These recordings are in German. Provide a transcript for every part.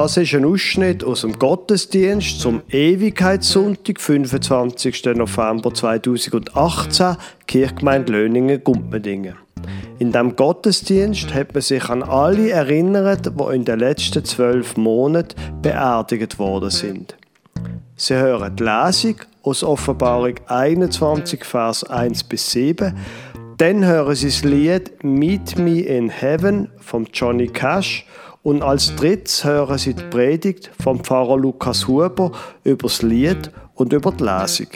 Das ist ein Ausschnitt aus dem Gottesdienst zum Ewigkeitssonntag, 25. November 2018, Kirchgemeinde Löningen-Gumpendingen. In diesem Gottesdienst hat man sich an alle erinnert, die in den letzten zwölf Monaten beerdigt worden sind. Sie hören die Lesung aus Offenbarung 21, Vers 1 bis 7. Dann hören Sie das Lied Meet Me in Heaven von Johnny Cash und als drittes hören Sie die Predigt vom Pfarrer Lukas Huber über das Lied und über die Lesung.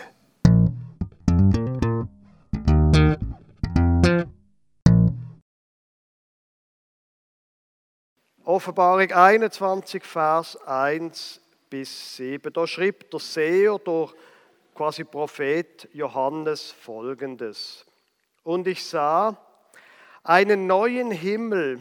Offenbarung 21, Vers 1 bis 7. Da schreibt der Seher, der quasi Prophet Johannes folgendes. Und ich sah einen neuen Himmel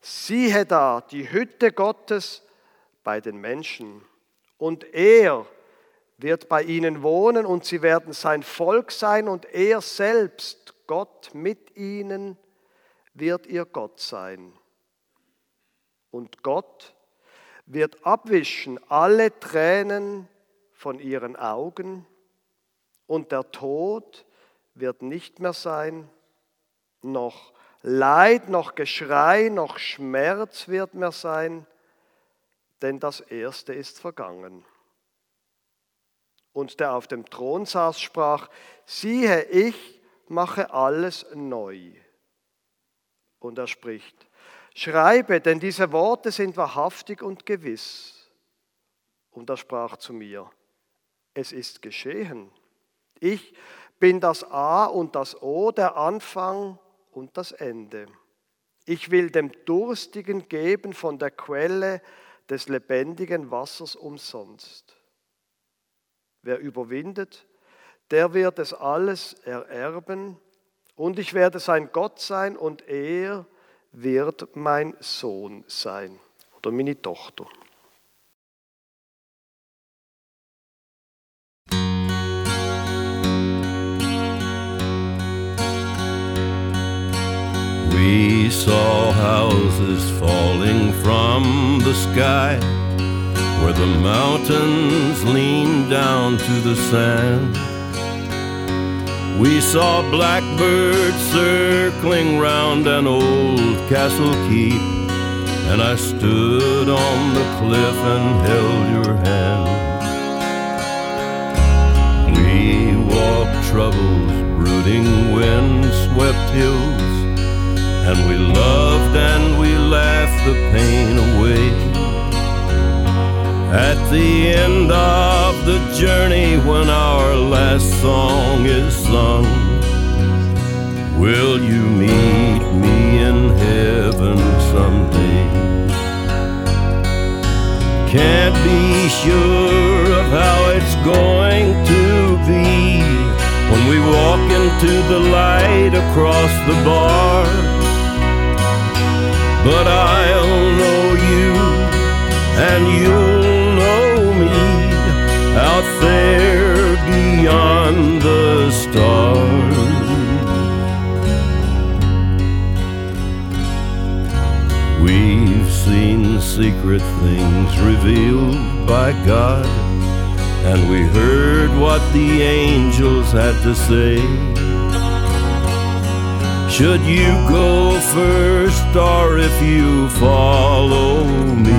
siehe da, die Hütte Gottes bei den Menschen. Und er wird bei ihnen wohnen und sie werden sein Volk sein und er selbst, Gott mit ihnen, wird ihr Gott sein. Und Gott wird abwischen alle Tränen von ihren Augen und der Tod wird nicht mehr sein, noch Leid, noch Geschrei, noch Schmerz wird mehr sein, denn das Erste ist vergangen. Und der auf dem Thron saß, sprach, siehe, ich mache alles neu. Und er spricht, schreibe, denn diese Worte sind wahrhaftig und gewiss. Und er sprach zu mir, es ist geschehen. Ich bin das A und das O, der Anfang und das Ende. Ich will dem Durstigen geben von der Quelle des lebendigen Wassers umsonst. Wer überwindet, der wird es alles ererben und ich werde sein Gott sein und er wird mein Sohn sein oder meine Tochter. Saw houses falling from the sky where the mountains leaned down to the sand. We saw blackbirds circling round an old castle keep, and I stood on the cliff and held your hand. We walked troubles, brooding wind-swept hills and we loved and we laughed the pain away. At the end of the journey, when our last song is sung, will you meet me in heaven someday? Can't be sure of how it's going to be when we walk into the light across the bar but I'll know you and you'll know me out there beyond the stars. We've seen secret things revealed by God, and we heard what the angels had to say. Should you go first or if you follow me?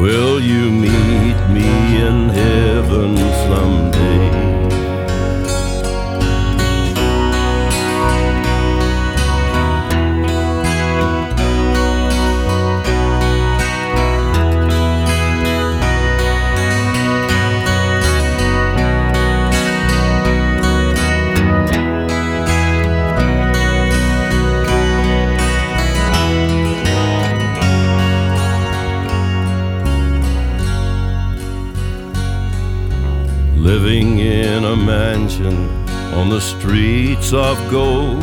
Will you meet me in heaven someday? On the streets of gold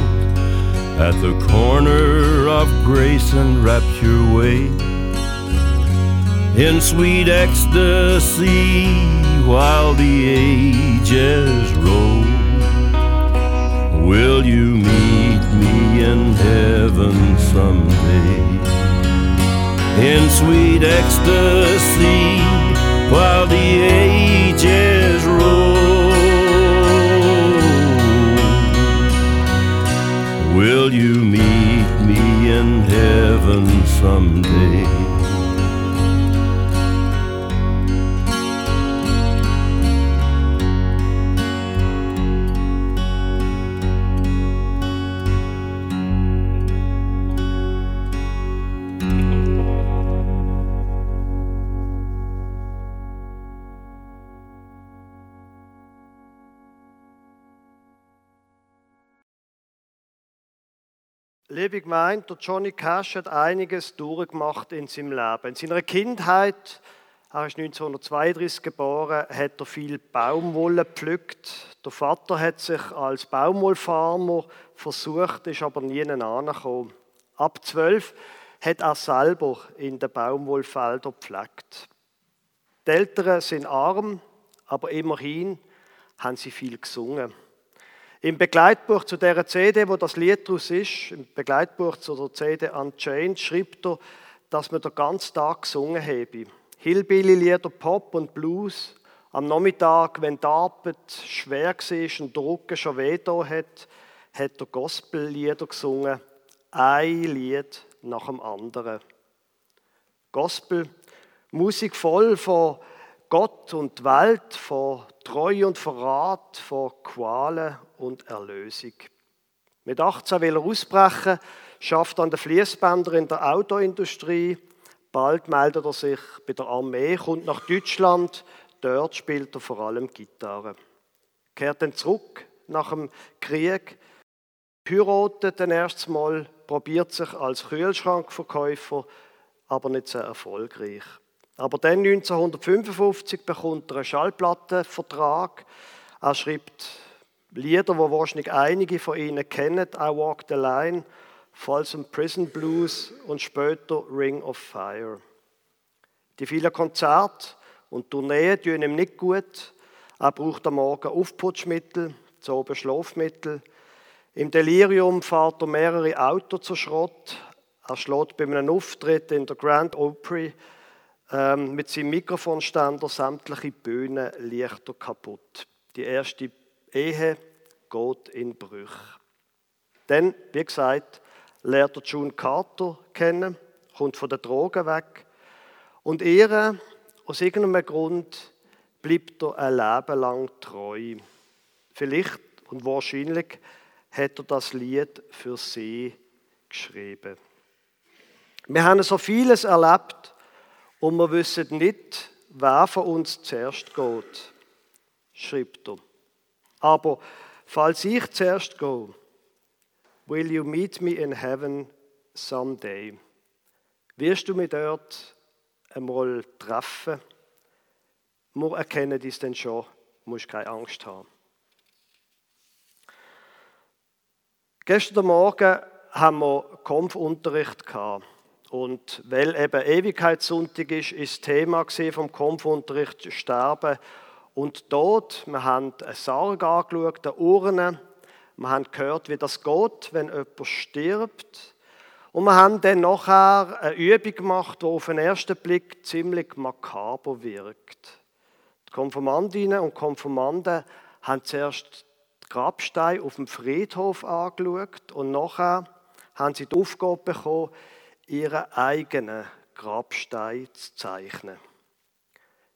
at the corner of Grace and Rapture Way. In sweet ecstasy while the ages roll, will you meet me in heaven someday? In sweet ecstasy while the ages Will you meet me in heaven someday? Liebe Gemeinde, der Johnny Cash hat einiges durchgemacht in seinem Leben. In seiner Kindheit, er ist 1932 geboren, hat er viel Baumwolle gepflückt. Der Vater hat sich als Baumwollfarmer versucht, ist aber nie angekommen. Ab zwölf hat er selber in den Baumwollfeldern gepflegt. Die Eltern sind arm, aber immerhin haben sie viel gesungen. Im Begleitbuch zu der CD, wo das Lied draus ist, im Begleitbuch zu der CD Unchained, schreibt er, dass man den ganzen Tag gesungen habe. Hillbilly-Lieder, Pop und Blues. Am Nachmittag, wenn die Arbeit schwer war und der Rücken schon weh hat, hat er Gospel-Lieder gesungen. Ein Lied nach dem anderen. Gospel, Musik voll von Gott und die Welt, von Treue und Verrat, von Qualen und Erlösung. Mit 18 will er ausbrechen, schafft an den Fließbändern in der Autoindustrie. Bald meldet er sich bei der Armee, kommt nach Deutschland. Dort spielt er vor allem Gitarre. Kehrt dann zurück nach dem Krieg, heiratet dann erstes Mal, probiert sich als Kühlschrankverkäufer, aber nicht sehr erfolgreich. Aber dann 1955 bekommt er einen Schallplattenvertrag. Er schreibt Lieder, die wahrscheinlich einige von Ihnen kennen, I Walk the Line, Folsom Prison Blues und später Ring of Fire. Die vielen Konzerte und Tourneen tun ihm nicht gut. Er braucht am Morgen Aufputschmittel, zu oben Schlafmittel. Im Delirium fährt er mehrere Autos zu Schrott. Er schlägt bei einem Auftritt in der Grand Opry ähm, mit seinem Mikrofonständer sämtliche Bühnenlichter kaputt. Die erste Ehe geht in Brüch. Dann, wie gesagt, lernt er June Carter kennen, kommt von den Drogen weg und ihr, aus irgendeinem Grund, bleibt er ein Leben lang treu. Vielleicht und wahrscheinlich hat er das Lied für sie geschrieben. Wir haben so vieles erlebt und wir wissen nicht, wer von uns zuerst geht, schreibt er. Aber falls ich zuerst gehe, will you meet me in heaven someday? Wirst du mich dort einmal treffen? Wir erkennen dies dann schon, musst keine Angst haben. Gestern Morgen haben wir Kampfunterricht gehabt. Und weil eben Ewigkeitssonntag ist, ist das Thema vom Kampfunterricht Sterben und Tod. Wir haben eine Sarg angeschaut, eine Urne. Wir haben gehört, wie das geht, wenn jemand stirbt. Und wir haben dann nachher eine Übung gemacht, die auf den ersten Blick ziemlich makaber wirkt. Die Konformantinnen und Konformanten haben zuerst die Grabsteine auf dem Friedhof angeschaut und nachher haben sie die Aufgabe bekommen, ihren eigenen Grabstein zu zeichnen.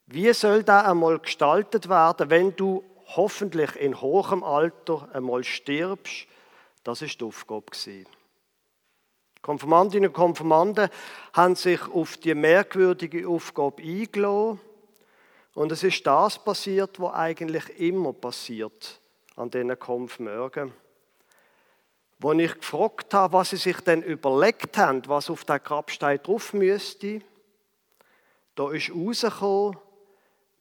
Wie soll das einmal gestaltet werden, wenn du hoffentlich in hohem Alter einmal stirbst? Das ist die Aufgabe. Konfirmandinnen und Konfirmanden haben sich auf die merkwürdige Aufgabe eingeladen. Und es ist das passiert, was eigentlich immer passiert an diesen Konfirmörgen. Wo ich gefragt habe, was sie sich denn überlegt haben, was auf der Grabstein drauf müsste, da ist herausgekommen,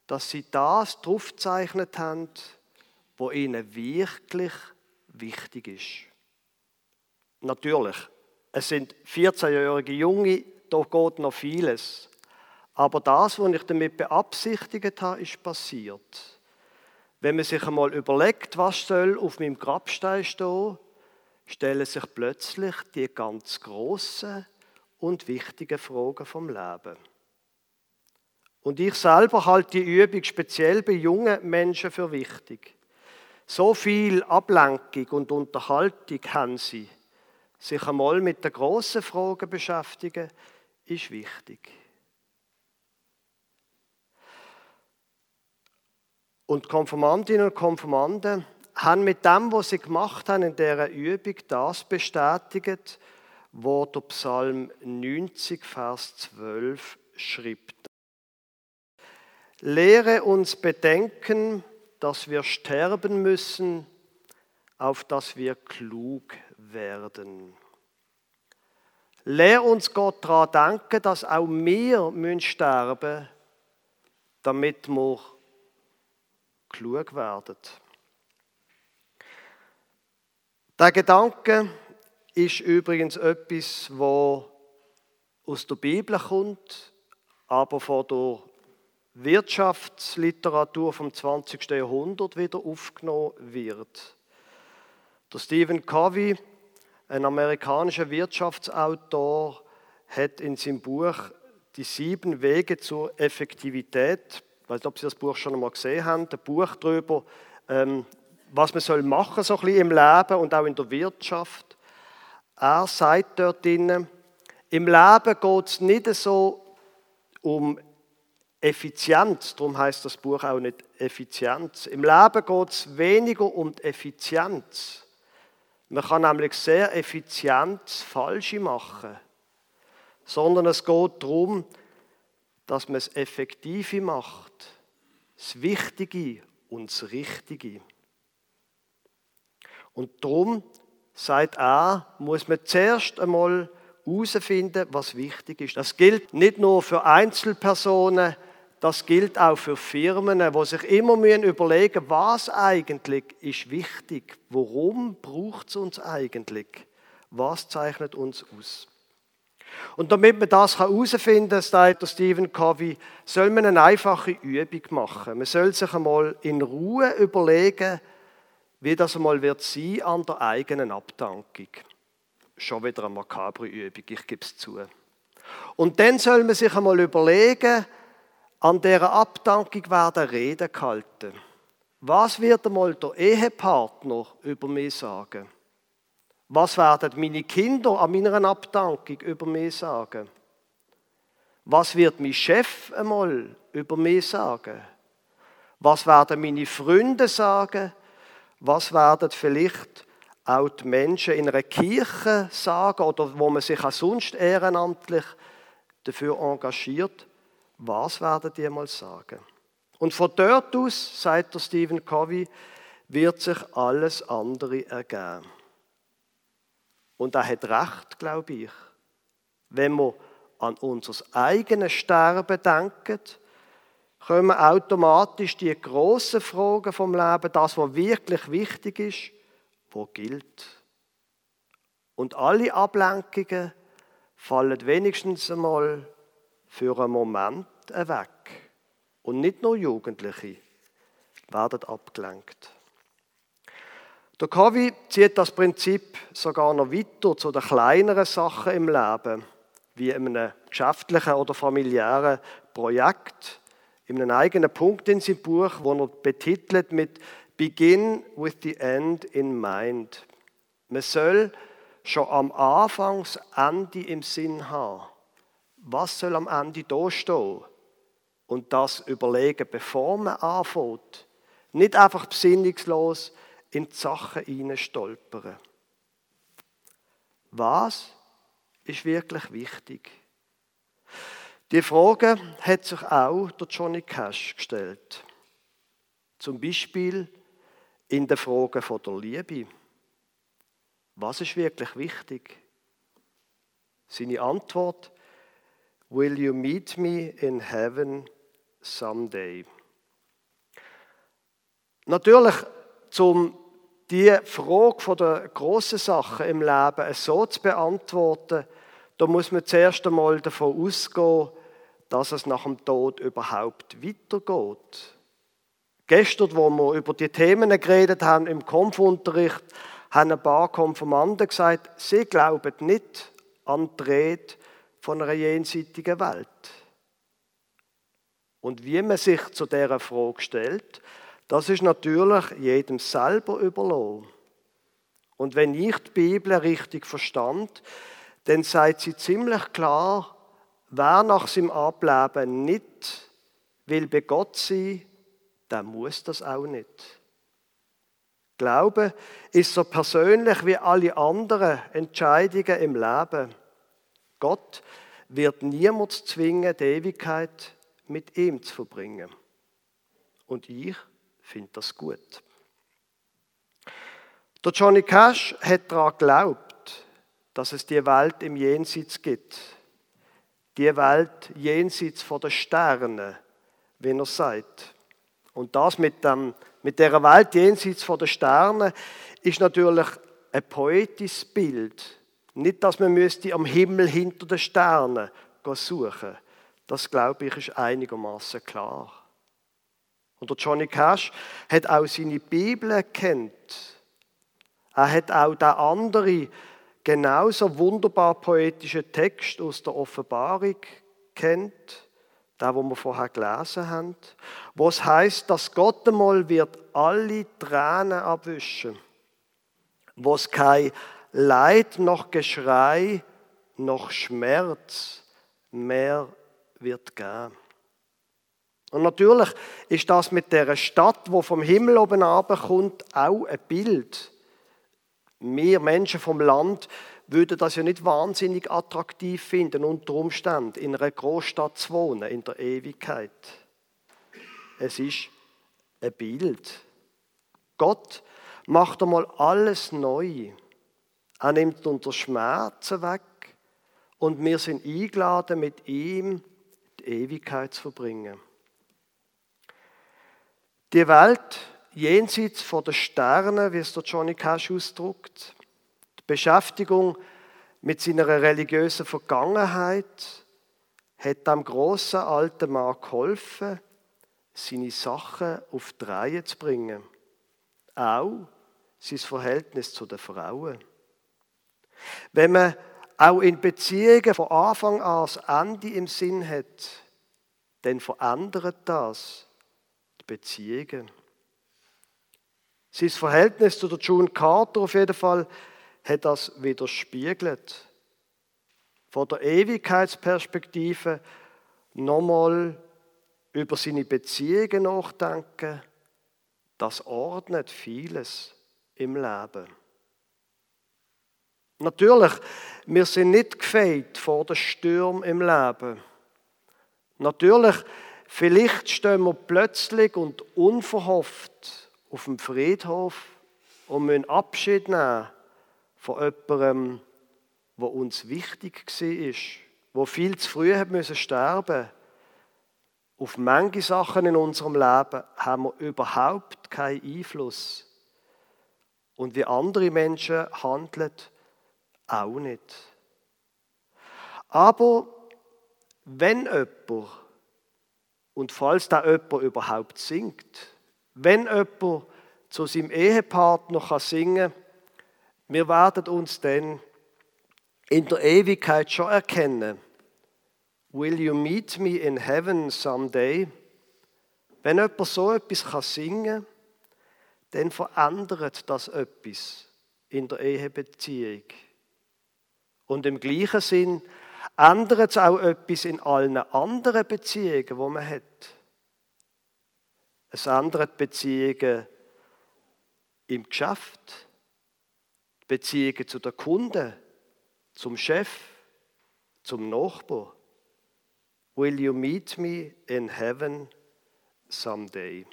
dass sie das draufgezeichnet haben, wo ihnen wirklich wichtig ist. Natürlich, es sind 14-jährige Junge, da geht noch vieles. Aber das, was ich damit beabsichtigt habe, ist passiert. Wenn man sich einmal überlegt, was soll auf meinem Grabstein stehen, stellen sich plötzlich die ganz großen und wichtigen Fragen vom Leben. Und ich selber halte die Übung speziell bei jungen Menschen für wichtig. So viel Ablenkung und Unterhaltung haben sie. Sich einmal mit den grossen Fragen beschäftigen, ist wichtig. Und Konformantinnen und Konformanten haben mit dem, was sie gemacht haben in dieser Übung, das bestätigt, wo der Psalm 90, Vers 12 schreibt. Lehre uns bedenken, dass wir sterben müssen, auf dass wir klug werden. Lehr uns Gott daran denken, dass auch wir müssen sterben damit wir klug werden. Der Gedanke ist übrigens etwas, wo aus der Bibel kommt, aber von der Wirtschaftsliteratur vom 20. Jahrhundert wieder aufgenommen wird. Der Stephen Covey, ein amerikanischer Wirtschaftsautor, hat in seinem Buch die sieben Wege zur Effektivität, ich weiß nicht, ob Sie das Buch schon einmal gesehen haben, ein Buch darüber, ähm, was man soll machen so ein bisschen im Leben und auch in der Wirtschaft. Er sagt dort drinnen, im Leben geht es nicht so um Effizienz, darum heißt das Buch auch nicht Effizienz. Im Leben geht es weniger um Effizienz. Man kann nämlich sehr effizient Falsche machen, sondern es geht darum, dass man es Effektive macht, das Wichtige und das Richtige. Und darum, sagt er, muss man zuerst einmal herausfinden, was wichtig ist. Das gilt nicht nur für Einzelpersonen, das gilt auch für Firmen, die sich immer überlegen müssen, was eigentlich ist wichtig, warum braucht es uns eigentlich, was zeichnet uns aus. Und damit man das herausfinden kann, sagt Stephen Covey, soll man eine einfache Übung machen. Man soll sich einmal in Ruhe überlegen, wie das einmal wird sein an der eigenen Abdankung. Schon wieder eine makabre Übung, ich gebe es zu. Und dann soll man sich einmal überlegen, an dieser Abdankung werden Reden gehalten. Was wird einmal der Ehepartner über mich sagen? Was werden meine Kinder an meiner Abdankung über mich sagen? Was wird mein Chef einmal über mich sagen? Was werden meine Freunde sagen? Was werden vielleicht auch die Menschen in einer Kirche sagen oder wo man sich auch sonst ehrenamtlich dafür engagiert? Was werden die mal sagen? Und von dort aus, sagt der Stephen Covey, wird sich alles andere ergeben. Und er hat recht, glaube ich. Wenn wir an unser eigenes Sterben denken, kommen automatisch die grossen Fragen vom Leben, das, was wirklich wichtig ist, wo gilt. Und alle Ablenkungen fallen wenigstens einmal für einen Moment weg. Und nicht nur Jugendliche werden abgelenkt. Der Covey zieht das Prinzip sogar noch weiter zu den kleineren Sachen im Leben, wie in einem geschäftlichen oder familiären Projekt, in einem eigenen Punkt in seinem Buch, wo er betitelt mit Begin with the end in mind. Man soll schon am Anfang das Ende im Sinn haben was soll am Ende da stehen? Und das überlegen, bevor man anfängt. Nicht einfach besinnungslos in die Sachen hineinstolpern. Was ist wirklich wichtig? Die Frage hat sich auch der Johnny Cash gestellt. Zum Beispiel in der Frage von der Liebe. Was ist wirklich wichtig? Seine Antwort Will you meet me in heaven someday? Natürlich, um die Frage der grossen Sachen im Leben so zu beantworten, da muss man zuerst einmal davon ausgehen, dass es nach dem Tod überhaupt weitergeht. Gestern, wo wir über die Themen geredet haben im Kampfunterricht, haben ein paar Konfirmanden gesagt, sie glauben nicht an die Rede von einer jenseitigen Welt. Und wie man sich zu dieser Frage stellt, das ist natürlich jedem selber überlassen. Und wenn ich die Bibel richtig verstand, dann sagt sie ziemlich klar, wer nach seinem Ableben nicht will bei Gott sein, der muss das auch nicht. Glaube ist so persönlich wie alle anderen Entscheidungen im Leben. Gott wird niemand zwingen, die Ewigkeit mit ihm zu verbringen. Und ich finde das gut. Der Johnny Cash hat daran geglaubt, dass es die Welt im Jenseits gibt. Die Welt jenseits von den Sternen, wie er sagt. Und das mit, dem, mit der Welt jenseits von den Sternen ist natürlich ein poetisches Bild. Nicht, dass man müsste am Himmel hinter den Sternen suchen. Das glaube ich ist einigermaßen klar. Und der Johnny Cash hat auch seine Bibel kennt. Er hat auch den anderen, genauso wunderbar poetischen Text aus der Offenbarung kennt, da wo wir vorher gelesen haben, wo es heißt, dass Gott einmal wird alle Tränen abwischen, wo es kein Leid noch Geschrei noch Schmerz mehr wird geben. Und natürlich ist das mit der Stadt, wo vom Himmel oben kommt, auch ein Bild. Wir Menschen vom Land würden das ja nicht wahnsinnig attraktiv finden, unter Umständen in einer Großstadt zu wohnen, in der Ewigkeit. Es ist ein Bild. Gott macht einmal alles neu. Er nimmt unsere Schmerzen weg und wir sind eingeladen, mit ihm die Ewigkeit zu verbringen. Die Welt jenseits von den Sternen, wie es der Johnny Cash ausdrückt, die Beschäftigung mit seiner religiösen Vergangenheit hat dem großen alten Mann geholfen, seine Sachen auf die Reihe zu bringen. Auch sein Verhältnis zu den Frauen. Wenn man auch in Beziehungen von Anfang an das Ende im Sinn hat, dann verändert das Beziehungen. Sein Verhältnis zu der June Carter auf jeden Fall hat das widerspiegelt. Von der Ewigkeitsperspektive nochmal über seine Beziehungen nachdenken, das ordnet vieles im Leben. Natürlich, wir sind nicht gefeit vor den Stürmen im Leben. Natürlich Vielleicht stehen wir plötzlich und unverhofft auf dem Friedhof und müssen Abschied nehmen von jemandem, der uns wichtig war, der viel zu früh hat müssen sterben Auf manche Sachen in unserem Leben haben wir überhaupt keinen Einfluss. Und wie andere Menschen handeln, auch nicht. Aber wenn jemand und falls da jemand überhaupt singt, wenn jemand zu seinem Ehepartner kann singen kann, wir werden uns dann in der Ewigkeit schon erkennen. Will you meet me in heaven someday? Wenn jemand so etwas kann singen kann, dann verändert das etwas in der Ehebeziehung. Und im gleichen Sinn ändert es auch etwas in allen anderen Beziehungen, die man hat. Es ändert Beziehungen im Geschäft, Beziehungen zu den Kunden, zum Chef, zum Nachbar. Will you meet me in heaven someday?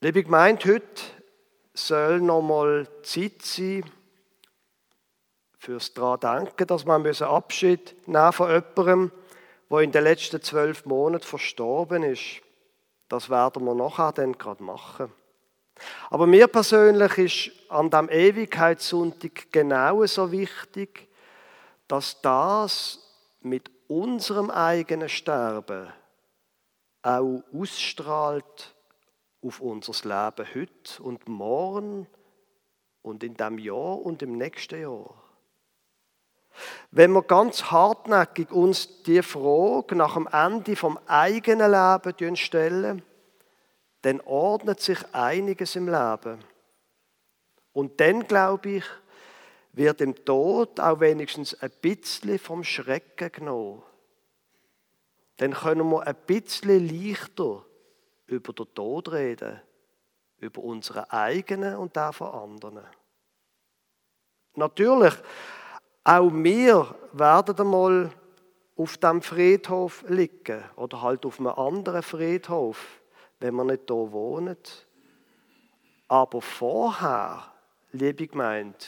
Liebe Gemeinde, heute soll nochmal Zeit sein, fürs daran denken, dass man Abschied nehmen von jemandem, der in den letzten zwölf Monaten verstorben ist. Das werden wir nachher dann gerade machen. Aber mir persönlich ist an dem Ewigkeitssonntag genauso wichtig, dass das mit unserem eigenen Sterben auch ausstrahlt auf unser Leben heute und morgen und in dem Jahr und im nächsten Jahr. Wenn wir ganz hartnäckig uns die Frage nach dem Ende vom eigenen Leben stellen, dann ordnet sich einiges im Leben. Und dann, glaube ich, wird im Tod auch wenigstens ein bisschen vom Schrecken genommen. Dann können wir ein bisschen leichter über den Tod reden, über unsere eigenen und auch von anderen. Natürlich, auch wir werden einmal auf dem Friedhof liegen oder halt auf einem anderen Friedhof, wenn wir nicht hier wohnen. Aber vorher, liebe Gemeinde,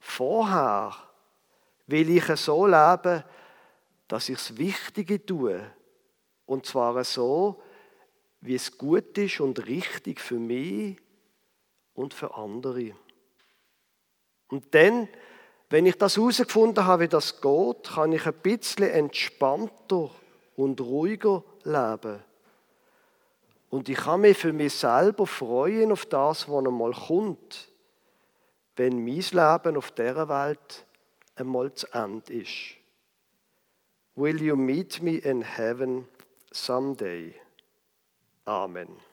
vorher will ich so leben, dass ich das Wichtige tue. Und zwar so, wie es gut ist und richtig für mich und für andere. Und dann, wenn ich das herausgefunden habe, wie das geht, kann ich ein bisschen entspannter und ruhiger leben. Und ich kann mich für mich selber freuen auf das, was einmal kommt, wenn mein Leben auf dieser Welt einmal zu Ende ist. Will you meet me in heaven someday? Amen.